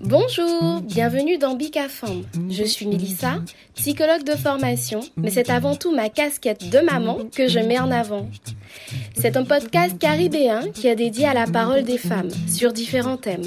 Bonjour, bienvenue dans Bicafam. Je suis Melissa, psychologue de formation, mais c'est avant tout ma casquette de maman que je mets en avant. C'est un podcast caribéen qui est dédié à la parole des femmes sur différents thèmes,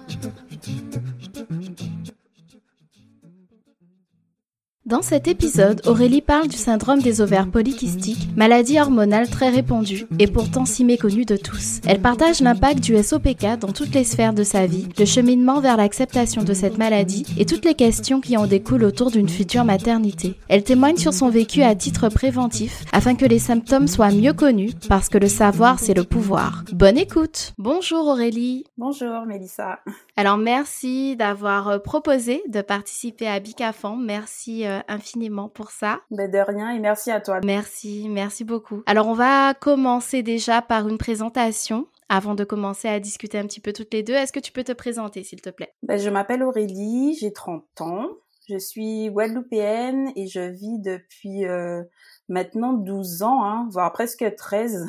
Dans cet épisode, Aurélie parle du syndrome des ovaires polykystiques, maladie hormonale très répandue et pourtant si méconnue de tous. Elle partage l'impact du SOPK dans toutes les sphères de sa vie, le cheminement vers l'acceptation de cette maladie et toutes les questions qui en découlent autour d'une future maternité. Elle témoigne sur son vécu à titre préventif afin que les symptômes soient mieux connus parce que le savoir c'est le pouvoir. Bonne écoute. Bonjour Aurélie. Bonjour Mélissa. Alors merci d'avoir proposé de participer à Bicafan. Merci infiniment pour ça. Ben de rien et merci à toi. Merci, merci beaucoup. Alors on va commencer déjà par une présentation avant de commencer à discuter un petit peu toutes les deux. Est-ce que tu peux te présenter s'il te plaît? Ben, Je m'appelle Aurélie, j'ai 30 ans. Je suis guadeloupéenne et je vis depuis euh, maintenant 12 ans, hein, voire presque 13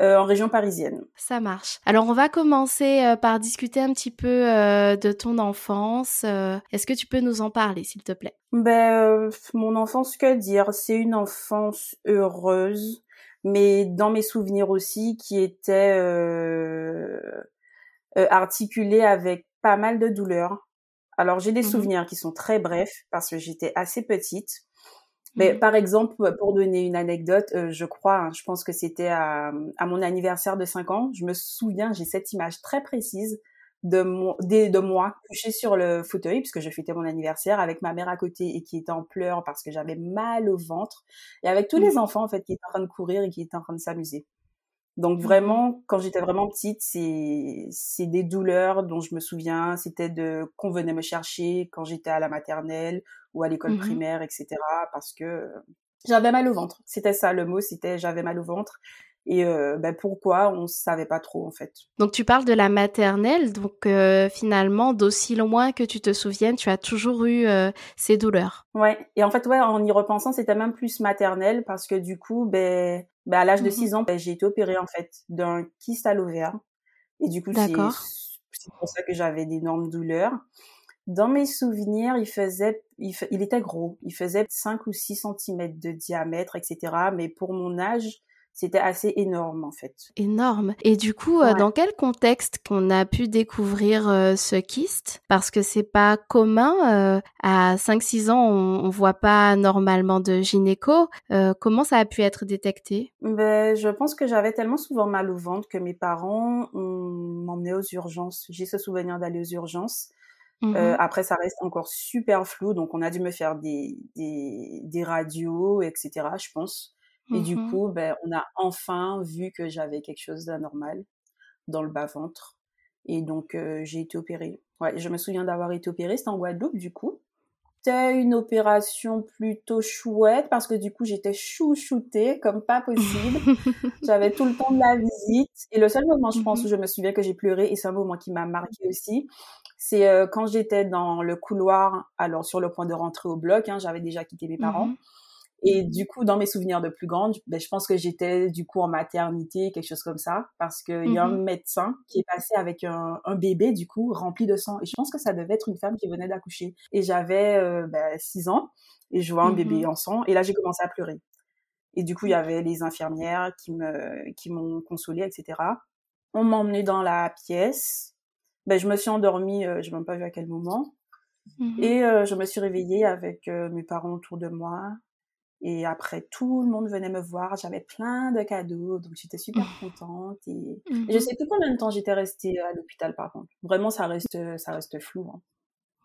euh, en région parisienne. Ça marche. Alors on va commencer euh, par discuter un petit peu euh, de ton enfance. Est-ce que tu peux nous en parler, s'il te plaît? Ben mon enfance, que dire? C'est une enfance heureuse, mais dans mes souvenirs aussi, qui était articulée avec pas mal de douleurs. Alors j'ai des mmh souvenirs qui sont très brefs parce que j'étais assez petite. Mais mmh. par exemple, pour donner une anecdote, euh, je crois, hein, je pense que c'était à, à, mon anniversaire de 5 ans, je me souviens, j'ai cette image très précise de, mon, de, de, moi couchée sur le fauteuil, puisque je fêtais mon anniversaire avec ma mère à côté et qui était en pleurs parce que j'avais mal au ventre, et avec tous les mmh. enfants en fait qui étaient en train de courir et qui étaient en train de s'amuser. Donc mmh vraiment, quand j'étais vraiment petite, c'est c'est des douleurs dont je me souviens. C'était de qu'on venait me chercher quand j'étais à la maternelle ou à l'école mmh primaire, etc. Parce que j'avais mal au ventre. C'était ça le mot, c'était j'avais mal au ventre. Et euh, ben pourquoi on savait pas trop en fait. Donc tu parles de la maternelle, donc euh, finalement d'aussi loin que tu te souviennes, tu as toujours eu euh, ces douleurs. Ouais. Et en fait ouais, en y repensant, c'était même plus maternelle parce que du coup ben, ben à l'âge de 6 mmh ans, ben, j'ai été opérée en fait d'un kyste à l'ovaire. Et du coup c'est c'est pour ça que j'avais d'énormes douleurs. Dans mes souvenirs, il faisait, il, il, était gros. Il faisait 5 ou 6 cm de diamètre, etc. Mais pour mon âge, c'était assez énorme en fait. Énorme. Et du coup, euh, dans quel contexte qu'on a pu découvrir euh, ce kyste? Parce que c'est pas commun. Euh, à 5-6 ans, on, on, voit pas normalement de gynéco. comment ça a pu être détecté? Ben, Je pense que j'avais tellement souvent mal au ventre que mes parents m'emmenaient aux urgences. J'ai ce souvenir d'aller aux urgences. Mmh après, ça reste encore super flou, donc on a dû me faire des, des, des radios, etc. Je pense. Et du mmh coup, ben, on a enfin vu que j'avais quelque chose d'anormal dans le bas-ventre. Et donc, euh, j'ai été opérée. Ouais, je me souviens d'avoir été opérée. C'était en Guadeloupe, du coup. C'était une opération plutôt chouette parce que du coup, j'étais chouchoutée comme pas possible. J'avais tout le temps de la visite. Et le seul moment, je pense, mmh où je me souviens que j'ai pleuré, et c'est un moment qui m'a marqué aussi, c'est euh, quand j'étais dans le couloir, alors sur le point de rentrer au bloc, hein, j'avais déjà quitté mes parents. Mmh et du coup, dans mes souvenirs de plus grande, ben, je pense que j'étais du coup en maternité, quelque chose comme ça, parce qu'il y a un mmh médecin qui est passé avec un, un, bébé du coup rempli de sang. Et je pense que ça devait être une femme qui venait d'accoucher. Et j'avais euh, ben, 6 ans et je vois un bébé mmh en sang. Et là, j'ai commencé à pleurer. Et du coup, il y avait les infirmières qui me qui m'ont consolée, etc. On m'a emmenée dans la pièce. Ben, je me suis endormie, euh, je n'ai même pas vu à quel moment. Mmh et euh, je me suis réveillée avec euh, mes parents autour de moi Et après, tout le monde venait me voir. J'avais plein de cadeaux, donc j'étais super contente. Et, je ne sais plus combien de temps j'étais restée à l'hôpital, par contre. Vraiment, ça reste, ça reste flou. Hein.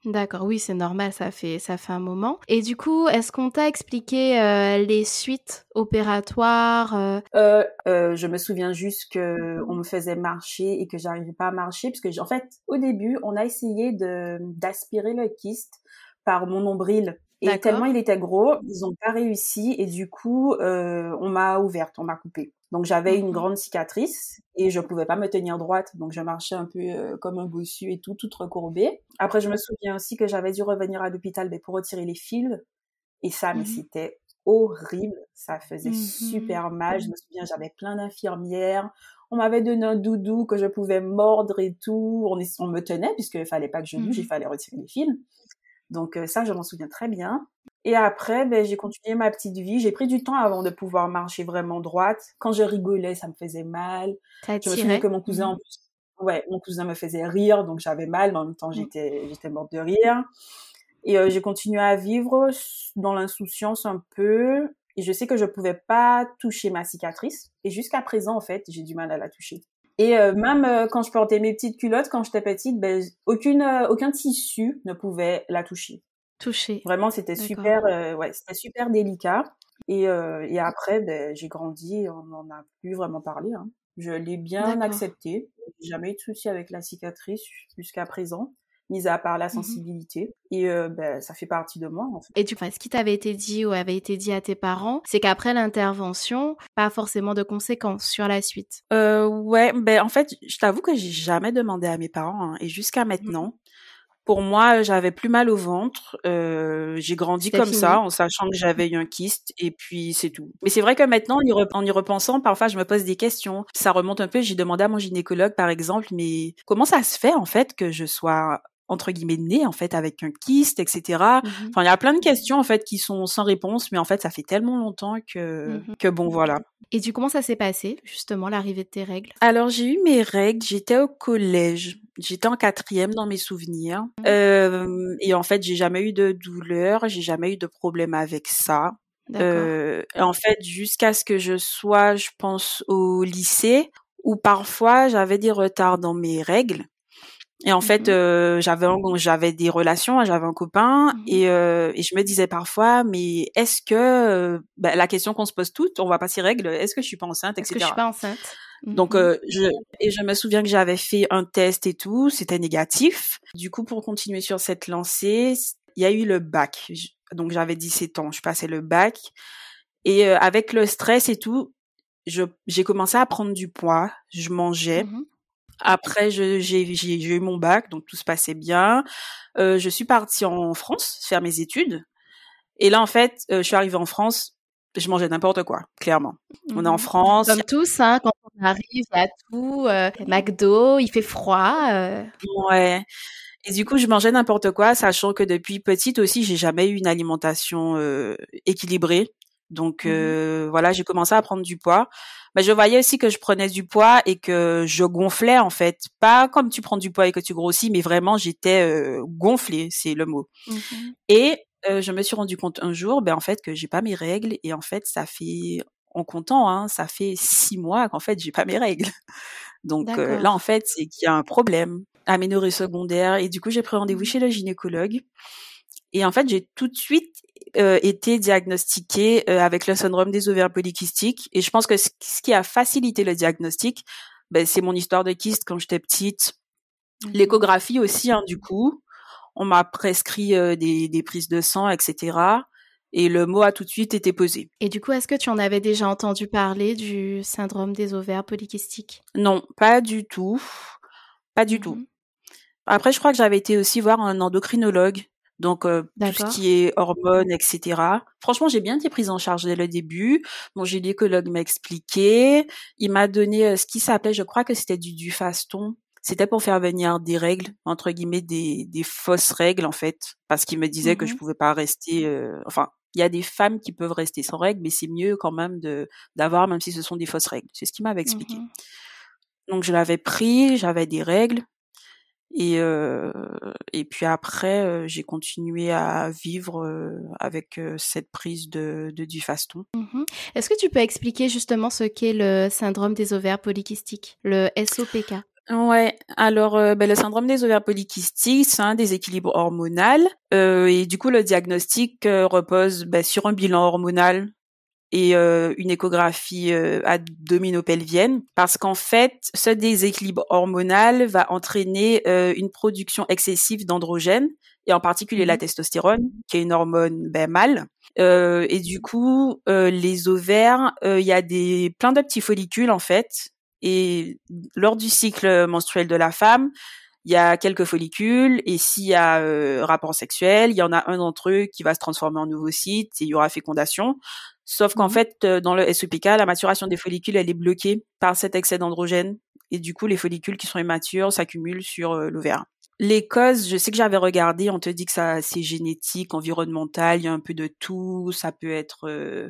D'accord, oui, c'est normal, ça fait, ça fait un moment. Et du coup, est-ce qu'on t'a expliqué euh, les suites opératoires euh? Euh, euh... Je me souviens juste que on me faisait marcher et que j'arrivais pas à marcher, parce que en fait, au début, on a essayé de d'aspirer le kyste par mon nombril. Et tellement il était gros, ils ont pas réussi et du coup, euh, on m'a ouverte, on m'a coupé. Donc j'avais une mmh grande cicatrice et je pouvais pas me tenir droite, donc je marchais un peu euh, comme un bossu et tout, toute recourbée. Après, je me souviens aussi que j'avais dû revenir à l'hôpital mais pour retirer les fils et ça, mais mmh c'était horrible, ça faisait mmh super mal. Je me souviens, j'avais plein d'infirmières. On m'avait donné un doudou que je pouvais mordre et tout. On, on me tenait puisqu'il fallait pas que je bouge, il fallait retirer les fils. Donc euh, ça, je m'en souviens très bien. Et après, ben, j'ai continué ma petite vie. J'ai pris du temps avant de pouvoir marcher vraiment droite. Quand je rigolais, ça me faisait mal. Ça je me souviens que mon cousin, en mmh. plus, ouais, mon cousin me faisait rire, donc j'avais mal, mais en même temps, mmh. j'étais, j'étais morte de rire. Et euh, j'ai continué à vivre dans l'insouciance un peu. Et je sais que je pouvais pas toucher ma cicatrice. Et jusqu'à présent, en fait, j'ai du mal à la toucher. Et euh, même euh, quand je portais mes petites culottes, quand j'étais petite, ben, aucune, euh, aucun tissu ne pouvait la toucher. Toucher. Vraiment, c'était super, ouais, c'était super délicat. Et, et après, ben, j'ai grandi, on n'en a plus vraiment parlé. Hein. Je l'ai bien accepté. Jamais eu de souci avec la cicatrice jusqu'à présent mis à part la mmh sensibilité. Et euh, ben, ça fait partie de moi. En fait. Et du coup, ce qui t'avait été dit ou avait été dit à tes parents, c'est qu'après l'intervention, pas forcément de conséquences sur la suite? Euh, ouais, ben en fait, je t'avoue que j'ai jamais demandé à mes parents hein, et jusqu'à mmh maintenant. Pour moi, j'avais plus mal au ventre. Euh, j'ai grandi comme ça, en sachant que j'avais eu un kyste, et puis c'est tout. Mais c'est vrai que maintenant, en y, repensant, parfois, je me pose des questions. Ça remonte un peu. J'ai demandé à mon gynécologue, par exemple, mais comment ça se fait en fait que je sois entre guillemets né en fait avec un kyste etc mmh enfin il y a plein de questions en fait qui sont sans réponse mais en fait ça fait tellement longtemps que mmh que bon voilà. Et du comment ça s'est passé justement l'arrivée de tes règles? Alors j'ai eu mes règles j'étais au collège. J'étais en quatrième dans mes souvenirs. Mmh euh, et en fait j'ai jamais eu de douleur j'ai jamais eu de problème avec ça. Euh, en fait jusqu'à ce que je sois je pense au lycée où parfois j'avais des retards dans mes règles et en fait, mmh euh, j'avais j'avais des relations, j'avais un copain, mmh et, euh, et je me disais parfois, mais est-ce que euh, bah, la question qu'on se pose toutes, on va pas s'y règle, est-ce que je suis pas enceinte, etc. Est-ce que je suis pas enceinte? Donc, mmh euh, je et je me souviens que j'avais fait un test et tout, c'était négatif. Du coup, pour continuer sur cette lancée, il y a eu le bac. Donc, j'avais 17 ans, je passais le bac, et euh, avec le stress et tout, je j'ai commencé à prendre du poids, je mangeais. Après, j'ai eu mon bac, donc tout se passait bien. Euh, je suis partie en France faire mes études. Et là, en fait, euh, je suis arrivée en France, je mangeais n'importe quoi, clairement. On est en mmh France. Comme tous, hein, quand on arrive, il y a tout. Euh, McDo, il fait froid. Ouais. Et du coup, je mangeais n'importe quoi, sachant que depuis petite aussi, j'ai jamais eu une alimentation euh, équilibrée. Donc mmh voilà, j'ai commencé à prendre du poids. Mais je voyais aussi que je prenais du poids et que je gonflais en fait, pas comme tu prends du poids et que tu grossis, mais vraiment j'étais euh, gonflée, c'est le mot. Mmh et je me suis rendu compte un jour, ben en fait que j'ai pas mes règles et en fait ça fait en comptant, hein, ça fait six mois qu'en fait j'ai pas mes règles. Donc là en fait c'est qu'il y a un problème, aménorrhée secondaire et du coup j'ai pris rendez-vous mmh chez le gynécologue. Et en fait, j'ai tout de suite euh, été diagnostiquée euh, avec le syndrome des ovaires polykystiques. Et je pense que ce, qui a facilité le diagnostic, ben, c'est mon histoire de kyste quand j'étais petite. Mmh L'échographie aussi, hein, du coup. On m'a prescrit euh, des, des prises de sang, etc. Et le mot a tout de suite été posé. Et du coup, est-ce que tu en avais déjà entendu parler du syndrome des ovaires polykystiques? Non, pas du tout. Pas du tout. Mmh Après, je crois que j'avais été aussi voir un endocrinologue donc euh, tout ce qui est hormones, etc. Franchement, j'ai bien été prise en charge dès le début. Mon gynécologue m'a expliqué. Il m'a donné euh, ce qui s'appelait, je crois que c'était du dufaston. C'était pour faire venir des règles, entre guillemets, des, des fausses règles en fait, parce qu'il me disait que je mmh pouvais pas rester. Euh, enfin, il y a des femmes qui peuvent rester sans règles, mais c'est mieux quand même de d'avoir, même si ce sont des fausses règles. C'est ce qu'il m'avait expliqué. Mmh Donc je l'avais pris, j'avais des règles. Et, euh, et puis après, euh, j'ai continué à vivre euh, avec cette prise de, de Dufaston. Mmh Est-ce que tu peux expliquer justement ce qu'est le syndrome des ovaires polykystiques, le SOPK Ouais, alors ben, le syndrome des ovaires polykystiques, c'est un déséquilibre hormonal et du coup le diagnostic repose ben, sur un bilan hormonal et euh, une échographie euh, abdominopelvienne parce qu'en fait, ce déséquilibre hormonal va entraîner euh, une production excessive d'androgènes et en particulier la mmh testostérone, qui est une hormone ben, mâle. Euh, et du coup, euh, les ovaires, il y a des plein de petits follicules en fait. Et lors du cycle menstruel de la femme, il y a quelques follicules et s'il y a euh, rapport sexuel, il y en a un d'entre eux qui va se transformer en ovocyte et il y aura fécondation. Sauf qu'en mmh fait, euh, dans le SOPK, la maturation des follicules, elle est bloquée par cet excès d'androgène et du coup, les follicules qui sont immatures s'accumulent sur euh, l'ovaire. Les causes, je sais que j'avais regardé, on te dit que ça c'est génétique, environnemental, il y a un peu de tout, ça peut être euh,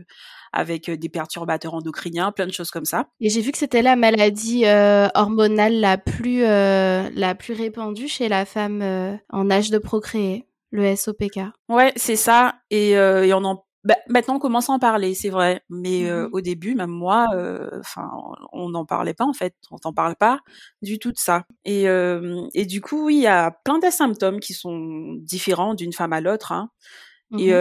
avec des perturbateurs endocriniens, plein de choses comme ça. Et j'ai vu que c'était la maladie euh, hormonale la plus euh, la plus répandue chez la femme en âge de procréer, le SOPK. Ouais, c'est ça et, et on en bah, maintenant, on commence à en parler, c'est vrai. Mais euh, mmh au début, même moi, euh, enfin, on n'en parlait pas en fait. On n'en parle pas du tout de ça. Et, euh, et du coup, oui, il y a plein de symptômes qui sont différents d'une femme à l'autre. Hein. Mmh et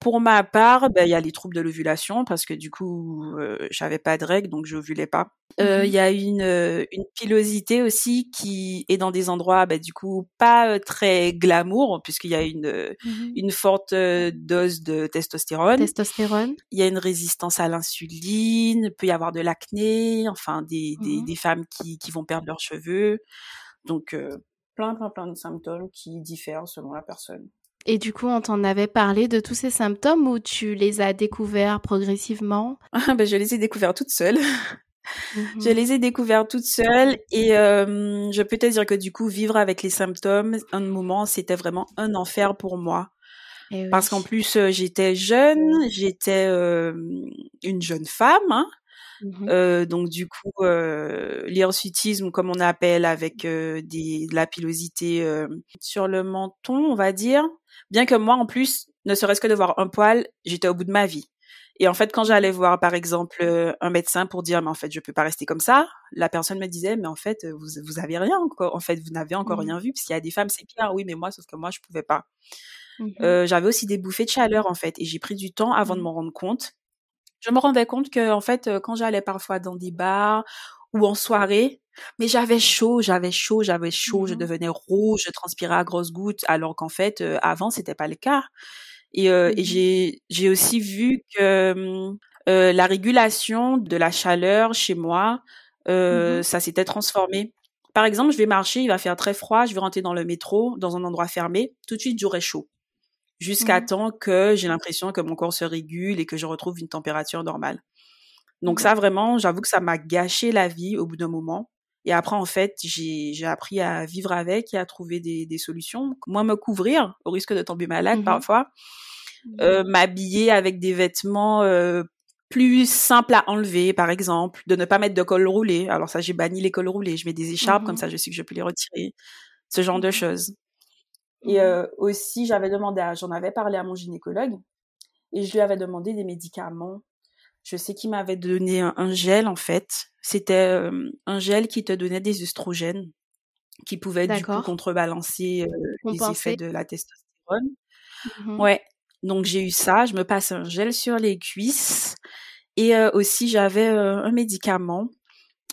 pour ma part, ben, il y a les troubles de l'ovulation parce que du coup, euh, j'avais pas de règles, donc je n'ovulais pas. Euh, il y a une, euh, une pilosité aussi qui est dans des endroits, ben, du coup, pas euh, très glamour puisqu'il y a une, mmh une forte dose de testostérone. Testostérone. Il y a une résistance à l'insuline, peut y avoir de l'acné, enfin des, des, mmh des, femmes qui, qui vont perdre leurs cheveux. Donc plein, plein, plein de symptômes qui diffèrent selon la personne. Et du coup, on t'en avait parlé de tous ces symptômes ou tu les as découverts progressivement? Ah, ben, Je les ai découverts toutes seules. Je mhm. les ai découverts toutes seules et euh, je peux te dire que du coup, vivre avec les symptômes, un moment, c'était vraiment un enfer pour moi. Eh Parce qu'en plus, euh, j'étais jeune, j'étais euh, une jeune femme. Hein. Euh, donc du coup, euh, l'hirsutisme, comme on appelle, avec euh, des, de la pilosité euh, sur le menton, on va dire. Bien que moi, en plus, ne serait-ce que de voir un poil, j'étais au bout de ma vie. Et en fait, quand j'allais voir, par exemple, un médecin pour dire, mais en fait, je peux pas rester comme ça, la personne me disait, mais en fait, vous, vous avez rien, quoi. En fait, vous n'avez encore mmh. rien vu, parce qu'il y a des femmes, c'est pire, oui, mais moi, sauf que moi, je pouvais pas. Mmh euh, j'avais aussi des bouffées de chaleur, en fait, et j'ai pris du temps avant de mmh. m'en rendre compte je me rendais compte que en fait euh, quand j'allais parfois dans des bars ou en soirée mais j'avais chaud j'avais chaud j'avais chaud je mmh devenais rouge je transpirais à grosses gouttes alors qu'en fait euh, avant c'était pas le cas et, euh, et mmh j'ai j'ai aussi vu que mmh, la régulation de la chaleur chez moi euh, ça s'était transformé par exemple je vais marcher il va faire très froid je vais rentrer dans le métro dans un endroit fermé tout de suite j'aurai chaud jusqu'à mmh. temps que j'ai l'impression que mon corps se régule et que je retrouve une température normale. Donc mmh. ça, vraiment, j'avoue que ça m'a gâché la vie au bout d'un moment. Et après, en fait, j'ai appris à vivre avec et à trouver des, des solutions. Moi, me couvrir au risque de tomber malade mmh parfois. Euh, M'habiller avec des vêtements euh, plus simples à enlever, par exemple. De ne pas mettre de col roulé. Alors ça, j'ai banni les cols roulés. Je mets des écharpes, comme ça, je sais que je peux les retirer. Ce genre de choses. Et mmh euh, aussi, j'avais demandé, j'en avais parlé à mon gynécologue et je lui avais demandé des médicaments. Je sais qu'il m'avait donné un, gel en fait. C'était euh, un gel qui te donnait des œstrogènes qui pouvaient du coup contrebalancer euh, les effets de la testostérone. Mmh ouais. Donc j'ai eu ça. Je me passe un gel sur les cuisses et aussi j'avais un médicament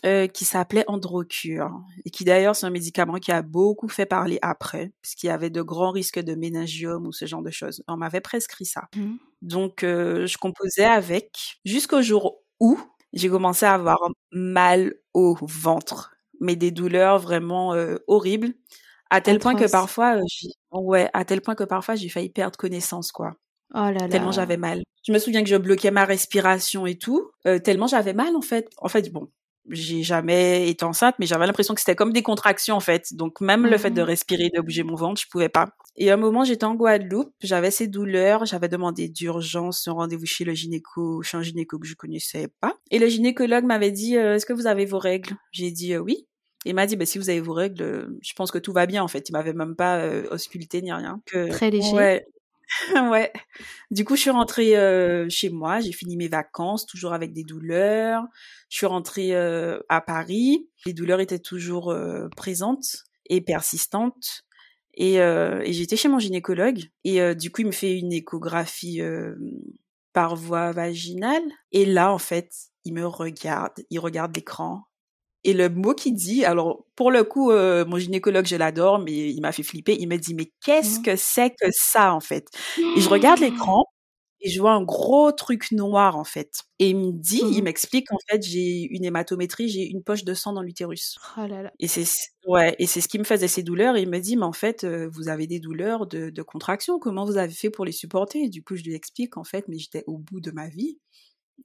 euh, qui s'appelait Androcure et qui d'ailleurs c'est un médicament qui a beaucoup fait parler après puisqu'il y avait de grands risques de méningiome ou ce genre de choses. On m'avait prescrit ça. Mmh. Donc euh, je composais avec jusqu'au jour où j'ai commencé à avoir mal au ventre, mais des douleurs vraiment euh, horribles à tel point que parfois ouais, à tel point que parfois j'ai failli perdre connaissance quoi. Oh là là. Tellement j'avais mal. Je me souviens que je bloquais ma respiration et tout, tellement j'avais mal en fait. En fait, bon, j'ai jamais été enceinte, mais j'avais l'impression que c'était comme des contractions en fait. Donc même le fait de mmh. respirer, de bouger mon ventre, je pouvais pas. Et à un moment, j'étais en Guadeloupe, j'avais ces douleurs, j'avais demandé d'urgence un rendez-vous chez le gynéco, chez un gynéco que je connaissais pas. Et le gynécologue m'avait dit euh, "Est-ce que vous avez vos règles? J'ai dit euh, oui. Il m'a dit, bah, si vous avez vos règles, je pense que tout va bien, en fait. Il m'avait même pas euh, ausculté ni rien. Que, Très léger. Ouais. ouais. Du coup, je suis rentrée euh, chez moi. J'ai fini mes vacances, toujours avec des douleurs. Je suis rentrée euh, à Paris. Les douleurs étaient toujours euh, présentes et persistantes. Et, et j'étais chez mon gynécologue. Et du coup, il me fait une échographie par voie vaginale. Et là, en fait, il me regarde. Il regarde l'écran et le mot qu'il dit, alors pour le coup, euh, mon gynécologue, je l'adore, mais il m'a fait flipper. Il me dit, mais qu'est-ce mmh. que c'est que ça en fait? Et je regarde mmh. l'écran et je vois un gros truc noir en fait. Et il me dit, il mmh. m'explique qu'en fait j'ai une hématométrie, j'ai une poche de sang dans l'utérus. Oh là là. Et c'est ouais, et c'est ce qui me faisait ces douleurs. Et il me dit, mais en fait, euh, vous avez des douleurs de, de contraction. Comment vous avez fait pour les supporter? Et Du coup, je lui explique en fait, mais j'étais au bout de ma vie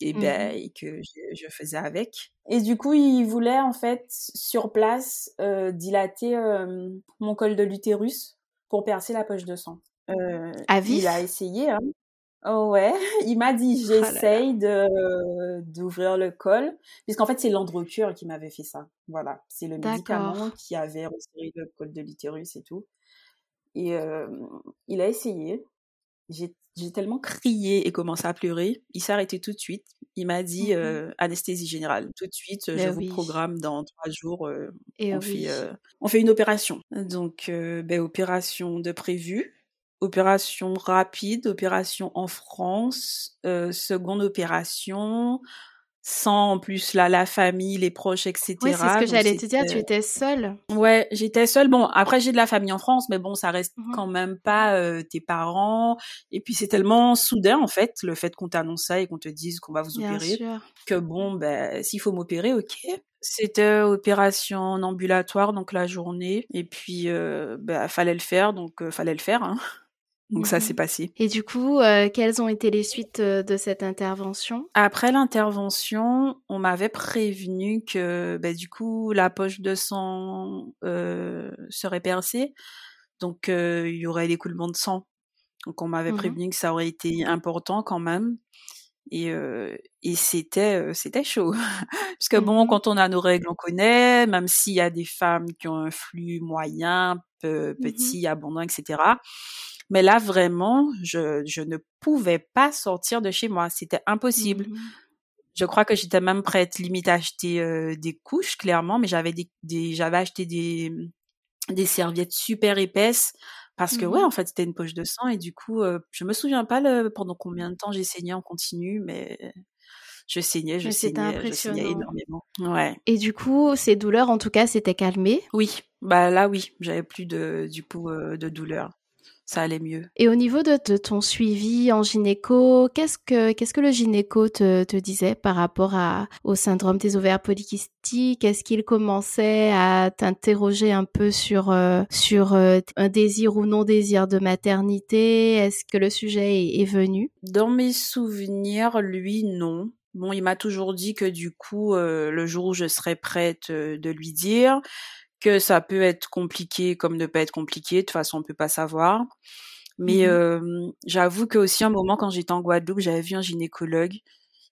et, mmh ben, que je, faisais avec. Et du coup, il voulait en fait sur place euh, dilater euh, mon col de l'utérus pour percer la poche de sang. Euh, à Il a essayé. Hein. Oh ouais, il m'a dit oh j'essaye de d'ouvrir le col, puisqu'en fait c'est l'androcure qui m'avait fait ça. Voilà, c'est le médicament qui avait resserré le col de l'utérus et tout. Et euh, il a essayé. J'ai j'ai tellement crié et commencé à pleurer. Il s'est arrêté tout de suite. Il m'a dit mmh euh, anesthésie générale. Tout de suite, je ben vous programme dans trois jours. Euh, et on, fait, euh, on fait une opération. Donc, ben, opération de prévu. Opération rapide, opération en France, seconde opération, sans en plus là la famille, les proches, etc. Oui, c'est ce que j'allais te dire. Tu étais seule. Ouais, j'étais seule. Bon, après j'ai de la famille en France, mais bon, ça reste mmh quand même pas euh, tes parents. Et puis c'est tellement soudain en fait le fait qu'on t'annonce ça et qu'on te dise qu'on va vous opérer que bon, ben s'il faut m'opérer, ok. C'était opération ambulatoire donc la journée et puis euh, ben, fallait le faire donc euh, fallait le faire. Hein. Donc ça s'est passé. Et du coup, euh, quelles ont été les suites euh, de cette intervention? Après l'intervention, on m'avait prévenu que bah, du coup la poche de sang euh, serait percée, donc il y aurait l'écoulement de sang. Donc on m'avait mmh prévenu que ça aurait été important quand même. Et, et c'était c'était chaud. Parce que bon mmh quand on a nos règles on connaît. Même s'il y a des femmes qui ont un flux moyen petit abondant etc mais là, vraiment, je, je ne pouvais pas sortir de chez moi. C'était impossible. Mmh je crois que j'étais même prête limite à acheter euh, des couches, clairement, mais j'avais des, des j'avais acheté des, des serviettes super épaisses parce que ouais, mmh en fait, c'était une poche de sang et du coup, euh, je me souviens pas le, pendant combien de temps j'ai saigné en continu, mais je saignais, je saignais, je saignais énormément. Ouais. Et du coup, ces douleurs, en tout cas, s'étaient calmées? Oui, bah là, oui, j'avais plus de, du coup, euh, de douleurs ça allait mieux. Et au niveau de, ton suivi en gynéco, qu'est-ce que qu'est-ce que le gynéco te, te disait par rapport à, au syndrome des ovaires polykystiques? Est-ce qu'il commençait à t'interroger un peu sur euh, sur euh, un désir ou non désir de maternité? Est-ce que le sujet est, venu? Dans mes souvenirs, lui, non. Bon, il m'a toujours dit que du coup, euh, le jour où je serais prête de lui dire, que ça peut être compliqué comme ne pas être compliqué. De toute façon, on peut pas savoir. Mais mmh j'avoue que aussi un moment quand j'étais en Guadeloupe, j'avais vu un gynécologue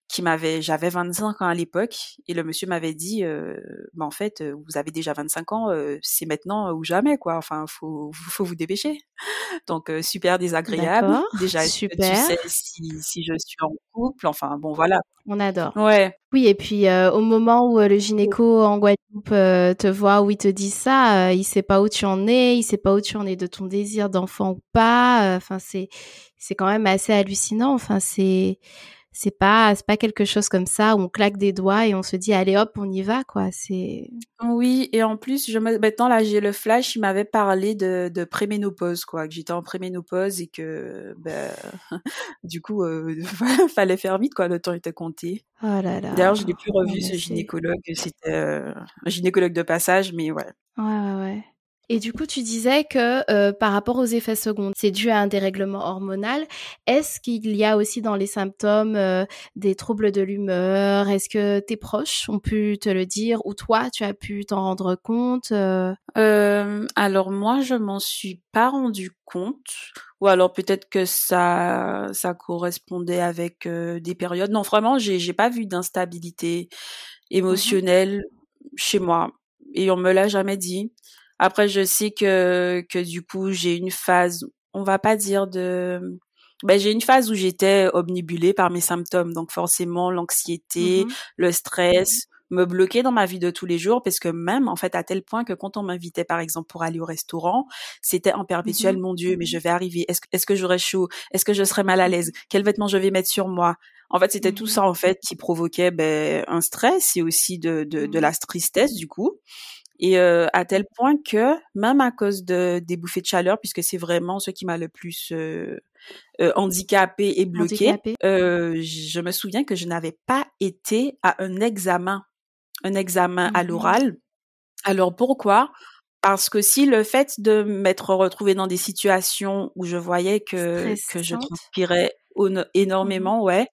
qui m'avait, j'avais 25 ans à l'époque, et le monsieur m'avait dit, euh, bah en fait, vous avez déjà 25 ans, c'est maintenant ou jamais, quoi. Enfin, faut, faut vous dépêcher. Donc super désagréable. Déjà, super. tu sais si, si je suis en couple. Enfin, bon, voilà. On adore. Ouais. Oui, et puis au moment où le gynéco en Guadeloupe te voit, où il te dit ça, il sait pas où tu en es, il sait pas où tu en es de ton désir d'enfant ou pas. Enfin, c'est c'est quand même assez hallucinant. Enfin, c'est c'est pas c'est pas quelque chose comme ça où on claque des doigts et on se dit allez hop on y va quoi. C'est oui et en plus je me... maintenant là j'ai le flash il m'avait parlé de, de préménopause quoi que j'étais en préménopause et que ben, du coup euh, fallait faire vite quoi le temps était compté. Oh là là. D'ailleurs je l'ai plus revu ce gynécologue c'était euh, un gynécologue de passage mais ouais. Ouais ouais, ouais. Et du coup, tu disais que euh, par rapport aux effets secondaires, c'est dû à un dérèglement hormonal. Est-ce qu'il y a aussi dans les symptômes euh, des troubles de l'humeur? Est-ce que tes proches ont pu te le dire ou toi, tu as pu t'en rendre compte euh? euh Alors moi, je m'en suis pas rendu compte. Ou alors peut-être que ça ça correspondait avec des périodes. Non, vraiment, j'ai j'ai pas vu d'instabilité mmh émotionnelle chez moi et on me l'a jamais dit. Après, je sais que que du coup, j'ai une phase, on va pas dire de ben, j'ai une phase où j'étais omnibulée par mes symptômes, donc forcément l'anxiété, mmh le stress, me bloquer dans ma vie de tous les jours parce que même en fait à tel point que quand on m'invitait par exemple pour aller au restaurant, c'était en perpétuel mmh mon Dieu, mais je vais arriver. Est-ce que, est-ce que j'aurai chaud? Est-ce que je serai mal à l'aise? Quels vêtements je vais mettre sur moi? En fait, c'était tout mmh ça en fait qui provoquait ben, un stress et aussi de, de, de la tristesse du coup. Et euh, à tel point que même à cause de des bouffées de chaleur, puisque c'est vraiment ce qui m'a le plus euh, euh, handicapé et bloqué, Euh, je me souviens que je n'avais pas été à un examen un examen à mmh l'oral. Alors pourquoi? Parce que si le fait de m'être retrouvée dans des situations où je voyais que, que je transpirais mmh énormément, ouais,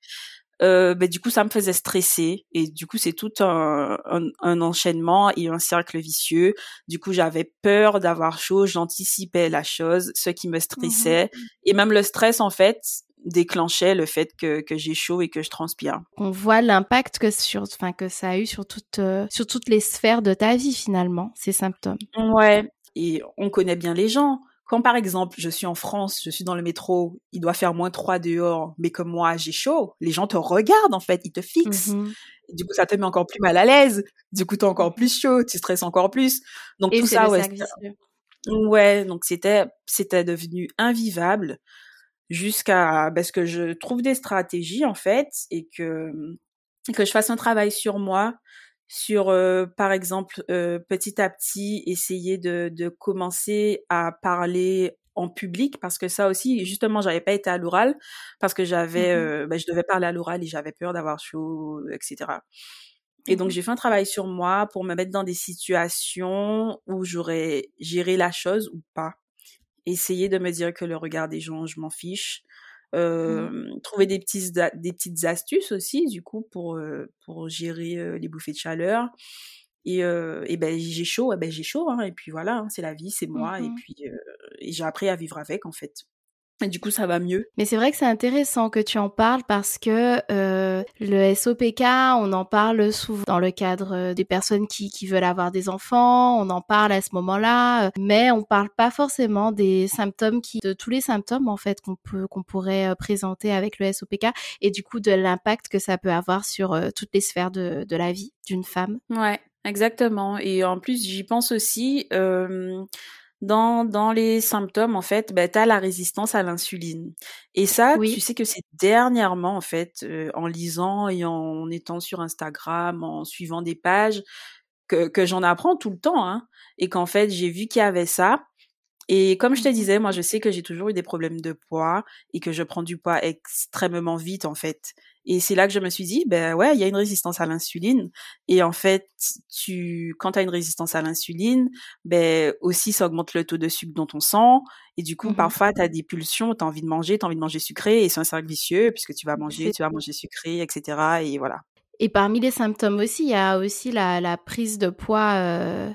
euh, ben, du coup ça me faisait stresser et du coup c'est tout un, un, enchaînement et un cercle vicieux. Du coup j'avais peur d'avoir chaud, j'anticipais la chose, ce qui me mmh stressait et même le stress en fait déclenchait le fait que, que j'ai chaud et que je transpire. On voit l'impact que sur, enfin que ça a eu sur toutes euh, sur toutes les sphères de ta vie finalement ces symptômes. Ouais, et on connaît bien les gens. Quand par exemple je suis en France, je suis dans le métro, il doit faire moins 3 dehors, mais comme moi j'ai chaud, les gens te regardent en fait, ils te fixent. Mmh du coup, ça te met encore plus mal à l'aise. Du coup, t'es encore plus chaud, tu stresses encore plus. Donc tout ça, ouais. Ouais, donc c'était c'était devenu invivable jusqu'à parce que je trouve des stratégies en fait et que que je fasse un travail sur moi sur euh, par exemple euh, petit à petit essayer de, de commencer à parler en public parce que ça aussi justement j'avais pas été à l'oral parce que j'avais mmh euh, ben, je devais parler à l'oral et j'avais peur d'avoir chaud etc et donc mmh j'ai fait un travail sur moi pour me mettre dans des situations où j'aurais géré la chose ou pas. Essayer de me dire que le regard des gens, je m'en fiche. Mmh. Euh, trouver des petits des petites astuces aussi du coup pour pour gérer les bouffées de chaleur. Et, et ben j'ai chaud ben j'ai chaud hein, et puis voilà hein, c'est la vie c'est moi et mmh puis et j'ai appris à vivre avec en fait et du coup, ça va mieux. Mais c'est vrai que c'est intéressant que tu en parles parce que euh, le SOPK, on en parle souvent dans le cadre euh, des personnes qui, qui veulent avoir des enfants, on en parle à ce moment-là, euh, mais on parle pas forcément des symptômes qui, de tous les symptômes en fait qu'on peut, qu'on pourrait euh, présenter avec le SOPK et du coup de l'impact que ça peut avoir sur toutes les sphères de, de la vie d'une femme. Ouais, exactement. Et en plus, j'y pense aussi. Euh dans, dans les symptômes, en fait, ben, tu as la résistance à l'insuline. Et ça, tu sais que c'est dernièrement, en fait, euh, en lisant et en étant sur Instagram, en suivant des pages, que, que j'en apprends tout le temps. Hein, et qu'en fait, j'ai vu qu'il y avait ça. Et comme je te disais, moi, je sais que j'ai toujours eu des problèmes de poids et que je prends du poids extrêmement vite, en fait. Et c'est là que je me suis dit, ben ouais, il y a une résistance à l'insuline. Et en fait, tu, quand tu as une résistance à l'insuline, ben aussi ça augmente le taux de sucre dans ton sang. Et du coup, mmh parfois, tu as des pulsions, tu as envie de manger, tu as envie de manger sucré. Et c'est un cercle vicieux, puisque tu vas manger, tu vas manger sucré, etc. Et voilà. Et parmi les symptômes aussi, il y a aussi la, la prise de poids, euh,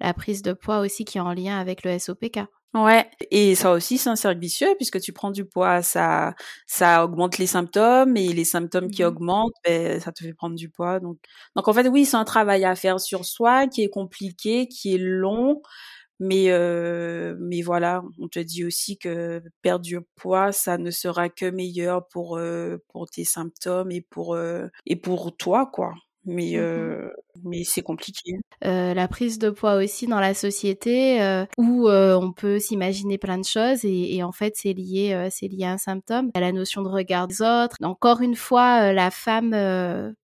la prise de poids aussi qui est en lien avec le SOPK. Ouais, et ça aussi c'est un cercle vicieux puisque tu prends du poids, ça ça augmente les symptômes et les symptômes qui mmh augmentent, ben, ça te fait prendre du poids. Donc donc en fait oui, c'est un travail à faire sur soi qui est compliqué, qui est long, mais euh, mais voilà, on te dit aussi que perdre du poids, ça ne sera que meilleur pour euh, pour tes symptômes et pour euh, et pour toi quoi mais mmh euh, mais c'est compliqué. Euh, la prise de poids aussi dans la société euh, où euh, on peut s'imaginer plein de choses et, et en fait c'est lié euh, c'est lié à un symptôme, à la notion de regard des autres. Encore une fois, la femme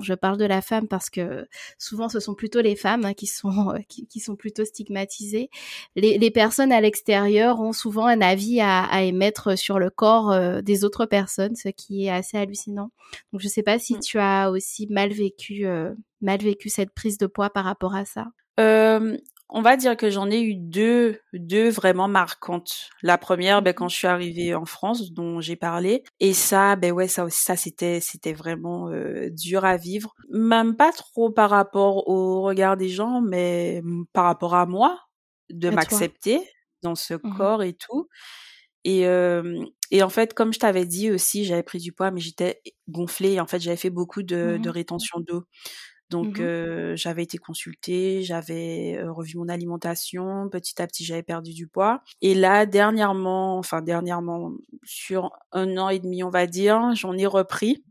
je parle de la femme parce que souvent ce sont plutôt les femmes hein, qui sont qui, qui, sont plutôt stigmatisées. Les, les personnes à l'extérieur ont souvent un avis à, à émettre sur le corps euh, des autres personnes, ce qui est assez hallucinant. Donc je sais pas si mmh. tu as aussi mal vécu euh, mal vécu cette prise de poids par rapport à ça. On va dire que j'en ai eu deux, deux vraiment marquantes. La première, ben, quand je suis arrivée en France, dont j'ai parlé, et ça, ben ouais, ça aussi, ça c'était, c'était vraiment euh, dur à vivre. Même pas trop par rapport au regard des gens, mais par rapport à moi, de m'accepter dans ce mmh corps et tout. Et, euh, et en fait, comme je t'avais dit aussi, j'avais pris du poids, mais j'étais gonflée. En fait, j'avais fait beaucoup de, mmh de rétention d'eau. Donc mmh j'avais été consultée, j'avais revu mon alimentation, petit à petit j'avais perdu du poids. Et là dernièrement, enfin dernièrement, sur un an et demi on va dire, j'en ai repris.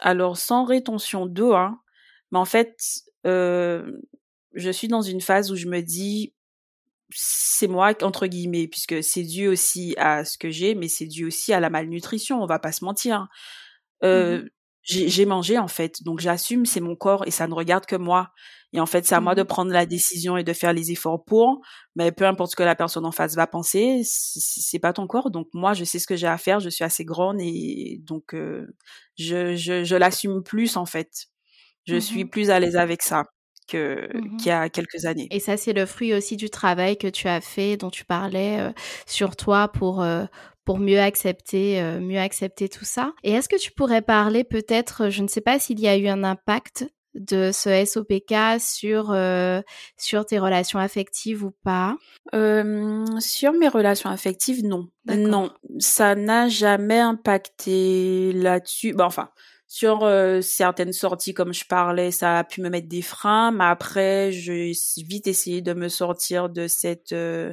Alors sans rétention d'eau, hein, mais en fait je suis dans une phase où je me dis c'est moi entre guillemets puisque c'est dû aussi à ce que j'ai mais c'est dû aussi à la malnutrition on va pas se mentir euh, j'ai mangé en fait, donc j'assume, c'est mon corps et ça ne regarde que moi. Et en fait, c'est à moi de mmh prendre la décision et de faire les efforts pour. Mais peu importe ce que la personne en face va penser, c'est pas ton corps. Donc moi, je sais ce que j'ai à faire. Je suis assez grande et donc euh, je, je, je l'assume plus en fait. Je mmh suis plus à l'aise avec ça que mmh qu'il y a quelques années. Et ça, c'est le fruit aussi du travail que tu as fait, dont tu parlais euh, sur toi pour euh, pour mieux accepter, euh, mieux accepter tout ça. Et est-ce que tu pourrais parler peut-être, je ne sais pas s'il y a eu un impact de ce SOPK sur euh, sur tes relations affectives ou pas? Euh, Sur mes relations affectives, non. Non, ça n'a jamais impacté là-dessus. Bon, enfin, sur euh, certaines sorties, comme je parlais, ça a pu me mettre des freins, mais après, j'ai vite essayé de me sortir de cette euh,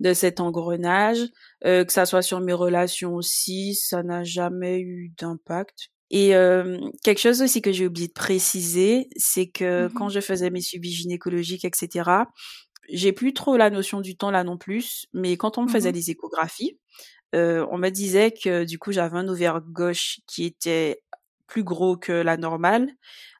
de cet engrenage, euh, que ça soit sur mes relations aussi, ça n'a jamais eu d'impact. Et quelque chose aussi que j'ai oublié de préciser, c'est que mmh quand je faisais mes suivis gynécologiques, etc., j'ai plus trop la notion du temps là non plus, mais quand on me faisait mmh des échographies, on me disait que du coup j'avais un ovaire gauche qui était plus gros que la normale,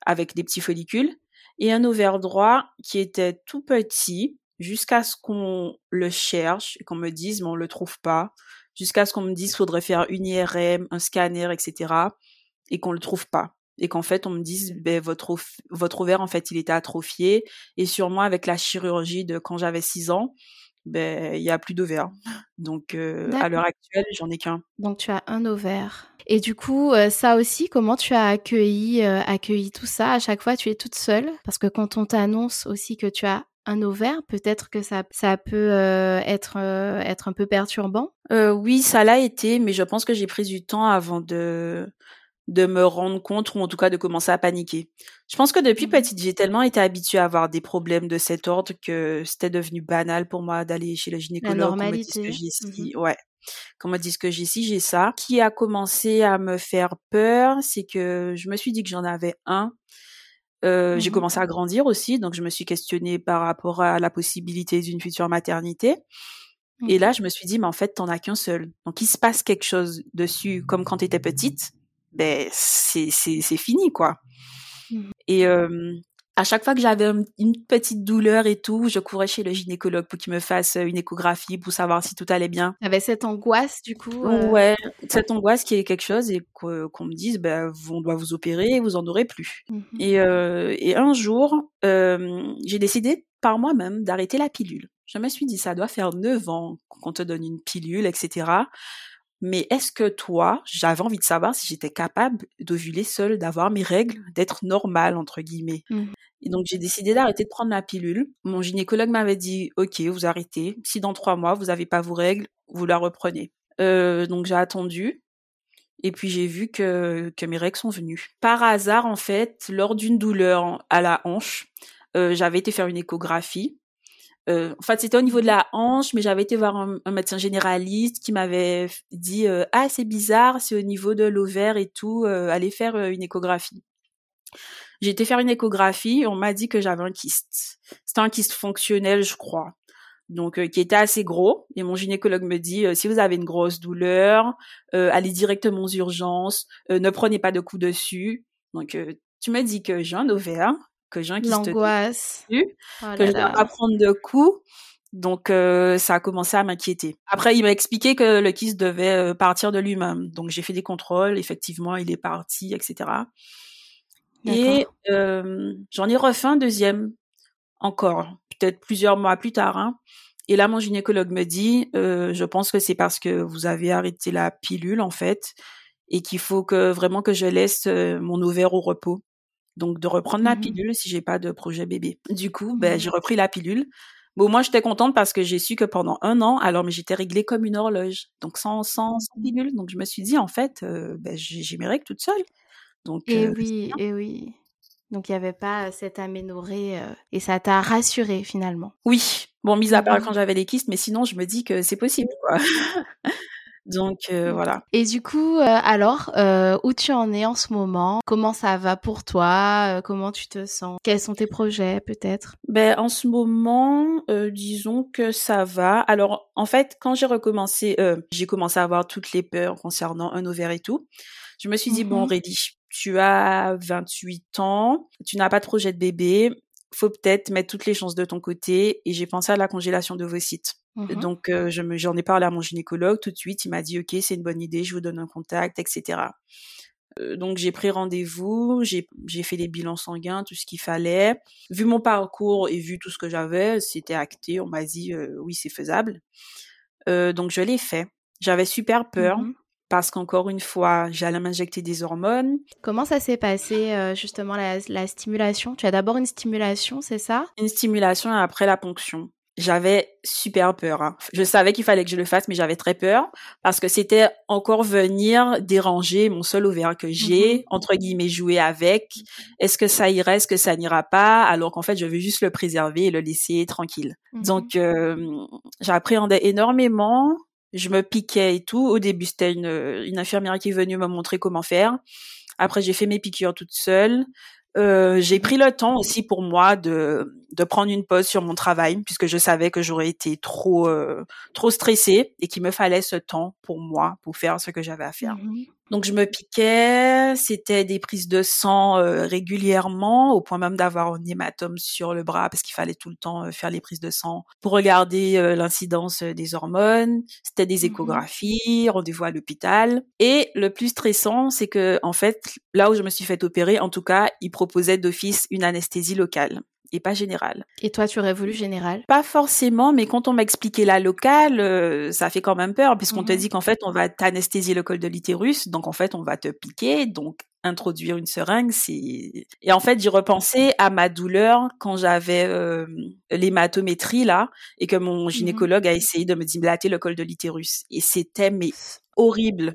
avec des petits follicules, et un ovaire droit qui était tout petit, jusqu'à ce qu'on le cherche, qu'on me dise, mais on le trouve pas, jusqu'à ce qu'on me dise, faudrait faire une IRM, un scanner, etc., et qu'on le trouve pas. Et qu'en fait, on me dise, ben, votre, votre ovaire, en fait, il était atrophié, et sûrement avec la chirurgie de quand j'avais 6 ans, ben, il y a plus d'ovaire. Donc, euh, à l'heure actuelle, j'en ai qu'un. Donc, tu as un ovaire. Et du coup, euh, ça aussi, comment tu as accueilli, euh, accueilli tout ça? À chaque fois, tu es toute seule? Parce que quand on t'annonce aussi que tu as un ovaire, peut-être que ça, ça peut euh, être, être un peu perturbant. oui, ça l'a été, mais je pense que j'ai pris du temps avant de de me rendre compte ou en tout cas de commencer à paniquer. Je pense que depuis mmh petite, j'ai tellement été habituée à avoir des problèmes de cet ordre que c'était devenu banal pour moi d'aller chez le gynécologue. La normalité. que j'ai mmh Ouais. Quand on me dit que j'ai ci, j'ai ça. Qui a commencé à me faire peur, c'est que je me suis dit que j'en avais un. Euh, J'ai mmh commencé à grandir aussi, donc je me suis questionnée par rapport à la possibilité d'une future maternité. Et là, je me suis dit, mais en fait, t'en as qu'un seul. Donc, il se passe quelque chose dessus, comme quand t'étais petite ben c'est c'est c'est fini quoi. Mmh. Et euh, à chaque fois que j'avais une petite douleur et tout, je courais chez le gynécologue pour qu'il me fasse une échographie pour savoir si tout allait bien. avait cette angoisse du coup. Euh... Ouais, cette angoisse qui est quelque chose et qu'on me dise ben on doit vous opérer, vous en aurez plus. Mmh. Et euh, et un jour, euh, j'ai décidé par moi-même d'arrêter la pilule. Je me suis dit ça doit faire neuf ans qu'on te donne une pilule, etc. Mais est-ce que toi, j'avais envie de savoir si j'étais capable d'ovuler seule, d'avoir mes règles, d'être normale, entre guillemets? Mmh. Et donc, j'ai décidé d'arrêter de prendre la pilule. Mon gynécologue m'avait dit, OK, vous arrêtez. Si dans trois mois, vous n'avez pas vos règles, vous la reprenez. Euh, donc, j'ai attendu. Et puis, j'ai vu que, que mes règles sont venues. Par hasard, en fait, lors d'une douleur à la hanche, euh, j'avais été faire une échographie euh, en fait, c'était au niveau de la hanche, mais j'avais été voir un, médecin généraliste qui m'avait dit euh, ah c'est bizarre, c'est au niveau de l'ovaire et tout, euh, allez faire euh, une échographie. J'ai été faire une échographie, on m'a dit que j'avais un kyste. C'était un kyste fonctionnel, je crois. Donc qui était assez gros et mon gynécologue me dit si vous avez une grosse douleur, allez directement aux urgences, ne prenez pas de coups dessus. Donc tu m'as dit que j'ai un ovaire, que j'ai un kyste L'angoisse. Oh que je dois pas prendre de coups. Donc euh, ça a commencé à m'inquiéter. Après, il m'a expliqué que le kyste devait euh, partir de lui-même. Donc j'ai fait des contrôles, effectivement, il est parti, etc. Et euh, j'en ai refait un deuxième encore, peut-être plusieurs mois plus tard. Hein. Et là, mon gynécologue me dit, euh, je pense que c'est parce que vous avez arrêté la pilule en fait, et qu'il faut que vraiment que je laisse mon ovaire au repos. Donc de reprendre la mmh pilule si j'ai pas de projet bébé. Du coup, ben j'ai repris la pilule. Bon, moi j'étais contente parce que j'ai su que pendant un an, alors mais j'étais réglée comme une horloge, donc sans sans, pilule. Donc je me suis dit en fait, euh, ben, j'ai mes règles toute seule. Donc et oui, et oui. Donc il n'y avait pas cette aménorrhée et ça t'a rassuré finalement. Oui. Bon, mis à part quand j'avais les kystes, mais sinon je me dis que c'est possible. Quoi. Donc euh, voilà. Et du coup, euh, alors, euh, où tu en es en ce moment? Comment ça va pour toi? Comment tu te sens? Quels sont tes projets peut-être? Ben en ce moment, disons que ça va. Alors en fait, quand j'ai recommencé, j'ai commencé à avoir toutes les peurs concernant un ovaire et tout. Je me suis dit bon, mmh Reddy, tu as 28 ans, tu n'as pas de projet de bébé, faut peut-être mettre toutes les chances de ton côté. Et j'ai pensé à la congélation d'ovocytes. Mmh Donc, euh, je me, j'en ai parlé à mon gynécologue tout de suite. Il m'a dit, OK, c'est une bonne idée, je vous donne un contact, etc. Euh, donc, j'ai pris rendez-vous, j'ai, j'ai fait les bilans sanguins, tout ce qu'il fallait. Vu mon parcours et vu tout ce que j'avais, c'était acté. On m'a dit, euh, oui, c'est faisable. donc, je l'ai fait. J'avais super peur. Mmh parce qu'encore une fois, j'allais m'injecter des hormones. Comment ça s'est passé justement la, la, stimulation? Tu as d'abord une stimulation, c'est ça? Une stimulation et après la ponction j'avais super peur. Hein. Je savais qu'il fallait que je le fasse, mais j'avais très peur parce que c'était encore venir déranger mon seul ovaire que j'ai, mm-hmm. entre guillemets, jouer avec. Est-ce que ça irait, est-ce que ça n'ira pas, alors qu'en fait, je veux juste le préserver et le laisser tranquille. Mm-hmm. Donc, euh, j'appréhendais énormément. Je me piquais et tout. Au début, c'était une, infirmière qui est venue me montrer comment faire. Après, j'ai fait mes piqûres toute seule. Euh, j'ai pris le temps aussi pour moi de, de prendre une pause sur mon travail puisque je savais que j'aurais été trop euh, trop stressée et qu'il me fallait ce temps pour moi pour faire ce que j'avais à faire. Mmh donc je me piquais, c'était des prises de sang euh, régulièrement, au point même d'avoir un hématome sur le bras parce qu'il fallait tout le temps euh, faire les prises de sang pour regarder euh, l'incidence des hormones. C'était des mmh échographies, rendez-vous à l'hôpital. Et le plus stressant, c'est que en fait, là où je me suis fait opérer, en tout cas, ils proposaient d'office une anesthésie locale et pas générale. Et toi, tu aurais voulu générale Pas forcément, mais quand on m'a expliqué la locale, euh, ça fait quand même peur, puisqu'on te mhm. dit qu'en fait, on va t'anesthésier le col de l'utérus, donc en fait, on va te piquer, donc introduire une seringue, c'est... Et en fait, j'ai repensé à ma douleur quand j'avais euh, l'hématométrie, là, et que mon mhm. gynécologue a essayé de me dilater le col de l'utérus. Et c'était, mais horrible.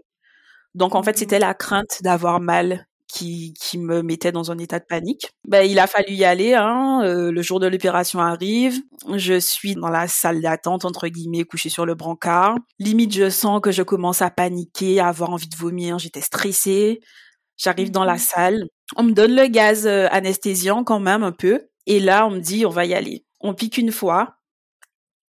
Donc en fait, mhm. c'était la crainte d'avoir mal qui, qui me mettait dans un état de panique. Ben, il a fallu y aller. Hein. Euh, le jour de l'opération arrive. Je suis dans la salle d'attente, entre guillemets, couchée sur le brancard. Limite, je sens que je commence à paniquer, à avoir envie de vomir. J'étais stressée. J'arrive dans la mmh salle. On me donne le gaz euh, anesthésiant quand même un peu. Et là, on me dit, on va y aller. On pique une fois.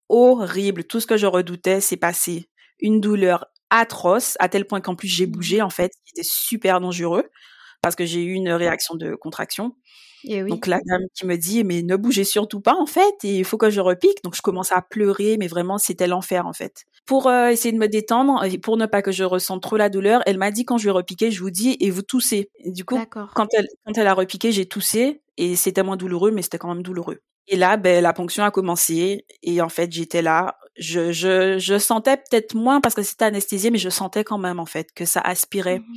Horrible. Tout ce que je redoutais s'est passé. Une douleur atroce, à tel point qu'en plus j'ai bougé, en fait. C'était super dangereux parce que j'ai eu une réaction de contraction. Et oui. Donc la dame qui me dit mais ne bougez surtout pas en fait et il faut que je repique. Donc je commence à pleurer mais vraiment c'était l'enfer en fait. Pour euh, essayer de me détendre et pour ne pas que je ressente trop la douleur, elle m'a dit quand je vais repiquer, je vous dis et vous toussez. Et du coup quand elle quand elle a repiqué, j'ai toussé et c'était moins douloureux mais c'était quand même douloureux. Et là ben la ponction a commencé et en fait j'étais là, je je je sentais peut-être moins parce que c'était anesthésié mais je sentais quand même en fait que ça aspirait. Mmh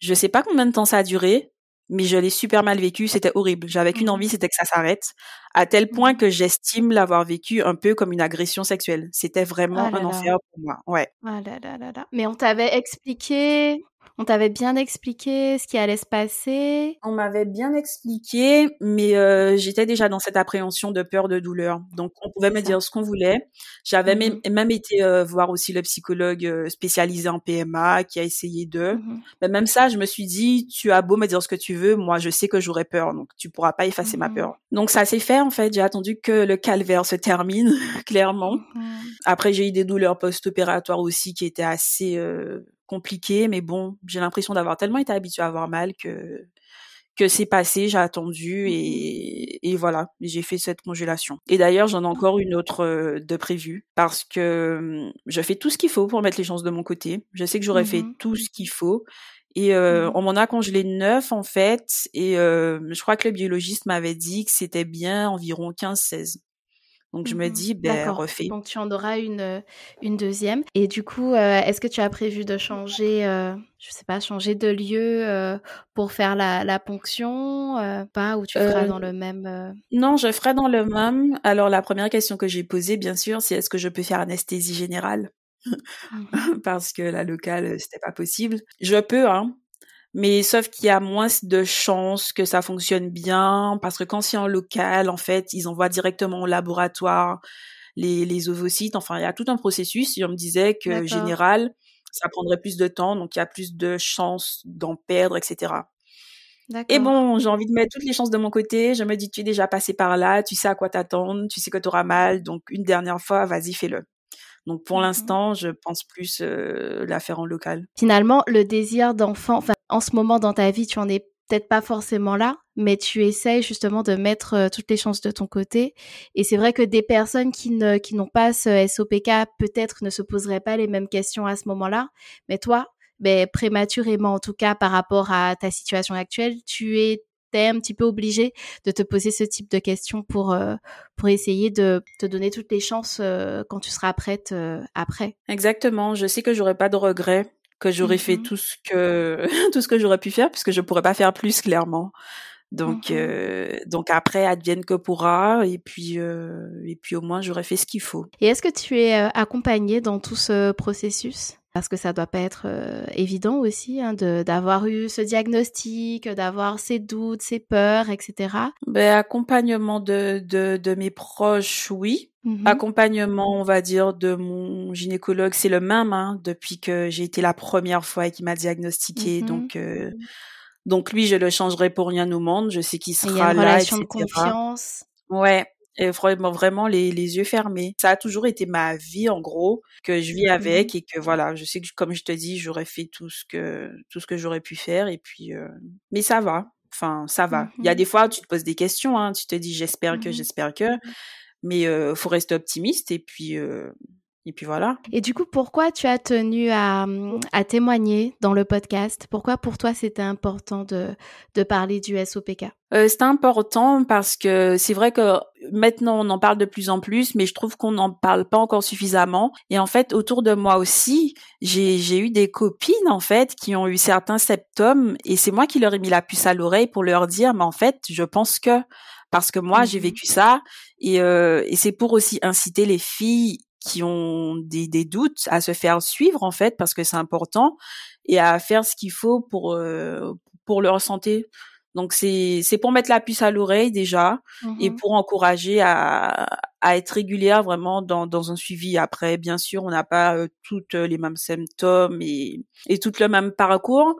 je sais pas combien de temps ça a duré, mais je l'ai super mal vécu. C'était horrible. J'avais qu'une mmh envie, c'était que ça s'arrête. À tel point mmh que j'estime l'avoir vécu un peu comme une agression sexuelle. C'était vraiment oh un enfer pour moi. Ouais. Là mais on t'avait expliqué on t'avait bien expliqué ce qui allait se passer On m'avait bien expliqué, mais euh, j'étais déjà dans cette appréhension de peur, de douleur. Donc, on pouvait me dire ce qu'on voulait. J'avais même, mmh même, été euh, voir aussi le psychologue euh, spécialisé en PMA qui a essayé de. Mmh mais même ça, je me suis dit, tu as beau me dire ce que tu veux, moi, je sais que j'aurais peur, donc tu pourras pas effacer ma mmh peur. Donc, ça s'est fait, en fait. J'ai attendu que le calvaire se termine, clairement. Après, j'ai eu des douleurs post-opératoires aussi qui étaient assez compliqué, mais bon, j'ai l'impression d'avoir tellement été habituée à avoir mal que que c'est passé, j'ai attendu mmh et, et voilà, j'ai fait cette congélation. Et d'ailleurs, j'en ai encore une autre euh, de prévue parce que mmh, je fais tout ce qu'il faut pour mettre les chances de mon côté. Je sais que j'aurais fait mmh tout ce qu'il faut. Et euh, on m'en a congelé neuf en fait, et euh, je crois que le biologiste m'avait dit que c'était bien environ 15-16. Donc je me mmh dis, ben refais. Donc tu en auras une, euh, une deuxième. Et du coup, euh, est-ce que tu as prévu de changer, euh, je sais pas, changer de lieu pour faire la, la ponction, pas ou tu feras dans le même Non, je ferai dans le même. Alors la première question que j'ai posée, bien sûr, c'est est-ce que je peux faire anesthésie générale? Mmh Parce que la locale, c'était pas possible. Je peux, hein. Mais sauf qu'il y a moins de chances que ça fonctionne bien parce que quand c'est en local, en fait, ils envoient directement au laboratoire les, les ovocytes. Enfin, il y a tout un processus. Et on me disait que général, ça prendrait plus de temps, donc il y a plus de chances d'en perdre, etc. Et bon, j'ai envie de mettre toutes les chances de mon côté. Je me dis, tu es déjà passé par là, tu sais à quoi t'attendre, tu sais que tu auras mal, donc une dernière fois, vas-y, fais-le. Donc pour mmh l'instant, je pense plus euh, la faire en local. Finalement, le désir d'enfant, enfin, en ce moment dans ta vie, tu en es peut-être pas forcément là, mais tu essayes justement de mettre euh, toutes les chances de ton côté. Et c'est vrai que des personnes qui n'ont pas ce SOPK peut-être ne se poseraient pas les mêmes questions à ce moment-là. Mais toi, ben, prématurément en tout cas par rapport à ta situation actuelle, tu es un petit peu obligé de te poser ce type de questions pour euh, pour essayer de te donner toutes les chances euh, quand tu seras prête après. Exactement. Je sais que j'aurai pas de regrets que j'aurais fait mmh tout ce que tout ce que j'aurais pu faire puisque je pourrais pas faire plus clairement. Donc mmh euh, donc après advienne que pourra et puis euh, et puis au moins j'aurais fait ce qu'il faut. Et est-ce que tu es euh, accompagnée dans tout ce processus? Parce que ça doit pas être évident aussi hein, d'avoir eu ce diagnostic, d'avoir ses doutes, ses peurs, etc. Ben accompagnement de de, de mes proches, oui. Mmh accompagnement, on va dire, de mon gynécologue, c'est le même hein, depuis que j'ai été la première fois et qu'il m'a diagnostiqué. Mmh donc, euh, donc lui, je le changerai pour rien au monde. Je sais qu'il sera il y a une là, relation de confiance. Ouais, et vraiment, vraiment les, les yeux fermés. Ça a toujours été ma vie en gros que je vis mmh avec et que voilà, je sais que comme je te dis, j'aurais fait tout ce que tout ce que j'aurais pu faire et puis euh, mais ça va. Enfin, ça va. Il y a des fois, tu te poses des questions, hein, tu te dis j'espère que, j'espère que. Mais euh, faut rester optimiste et puis euh, et puis voilà. Et du coup, pourquoi tu as tenu à, à témoigner dans le podcast? Pourquoi pour toi c'était important de, de parler du SOPK euh, C'est important parce que c'est vrai que maintenant on en parle de plus en plus, mais je trouve qu'on n'en parle pas encore suffisamment. Et en fait, autour de moi aussi, j'ai eu des copines en fait qui ont eu certains symptômes et c'est moi qui leur ai mis la puce à l'oreille pour leur dire, mais en fait, je pense que parce que moi j'ai mmh vécu ça et, euh, et c'est pour aussi inciter les filles qui ont des, des, doutes à se faire suivre en fait parce que c'est important et à faire ce qu'il faut pour euh, pour leur santé. Donc c'est c'est pour mettre la puce à l'oreille déjà et mmh pour encourager à à être régulière vraiment dans dans un suivi. Après, bien sûr, on n'a pas euh, toutes les mêmes symptômes et et tout le même parcours,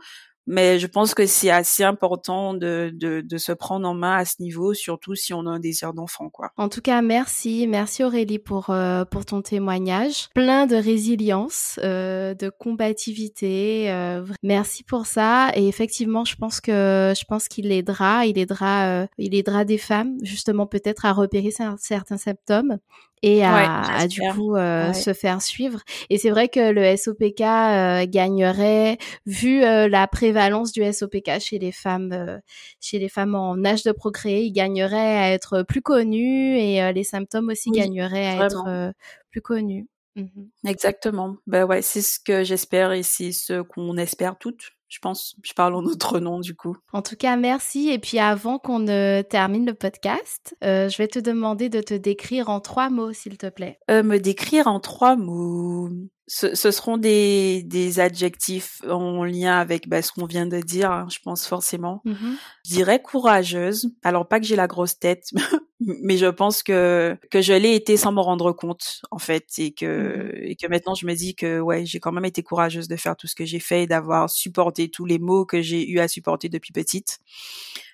mais je pense que c'est assez important de, de, de, se prendre en main à ce niveau, surtout si on a un désir d'enfant, quoi. En tout cas, merci, merci Aurélie pour euh, pour ton témoignage, plein de résilience, euh, de combativité. Euh, merci pour ça. Et effectivement, je pense que je pense qu'il aidera, il aidera, euh, il aidera des femmes justement peut-être à repérer certains symptômes et à, du coup euh, se faire suivre. Et c'est vrai que le SOPK euh, gagnerait, vu euh, la prévalence du SOPK chez les femmes, chez les femmes en âge de procréer, il gagnerait à être plus connu et les symptômes aussi gagneraient à être plus connus. Mmh Exactement. Ben ouais, c'est ce que j'espère et c'est ce qu'on espère toutes je pense. Je parle en notre nom du coup. En tout cas, merci. Et puis avant qu'on ne termine le podcast, euh, je vais te demander de te décrire en trois mots, s'il te plaît. Euh, me décrire en trois mots ce, ce, seront des, des adjectifs en lien avec bah, ce qu'on vient de dire, hein, je pense forcément. Mm-hmm. Je dirais courageuse. Alors pas que j'ai la grosse tête, mais je pense que que je l'ai été sans me rendre compte en fait, et que mm-hmm. et que maintenant je me dis que ouais j'ai quand même été courageuse de faire tout ce que j'ai fait et d'avoir supporté tous les maux que j'ai eu à supporter depuis petite.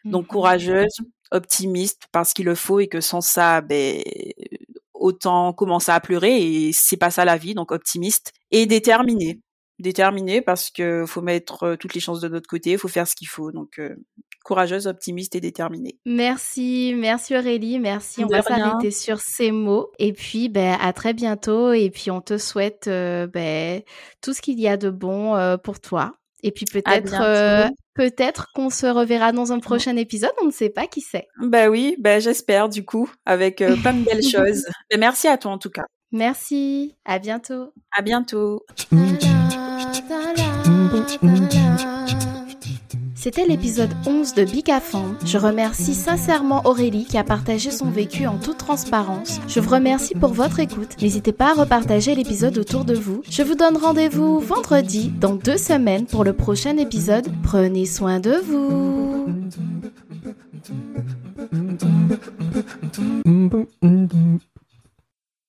Donc mm-hmm. courageuse, optimiste parce qu'il le faut et que sans ça, ben autant commencer à pleurer et c'est pas ça la vie, donc optimiste et déterminé. Déterminé parce que faut mettre euh, toutes les chances de notre côté, il faut faire ce qu'il faut. Donc euh, courageuse, optimiste et déterminée. Merci, merci Aurélie, merci. On va s'arrêter sur ces mots et puis ben à très bientôt et puis on te souhaite euh, ben, tout ce qu'il y a de bon pour toi. Et puis peut-être peut-être qu'on se reverra dans un prochain épisode, on ne sait pas qui c'est. Bah oui, bah j'espère du coup, avec euh, plein de belles choses. Mais merci à toi en tout cas. Merci, à bientôt. À bientôt. C'était l'épisode 11 de Bicafam. Je remercie sincèrement Aurélie qui a partagé son vécu en toute transparence. Je vous remercie pour votre écoute. N'hésitez pas à repartager l'épisode autour de vous. Je vous donne rendez-vous vendredi dans deux semaines pour le prochain épisode. Prenez soin de vous.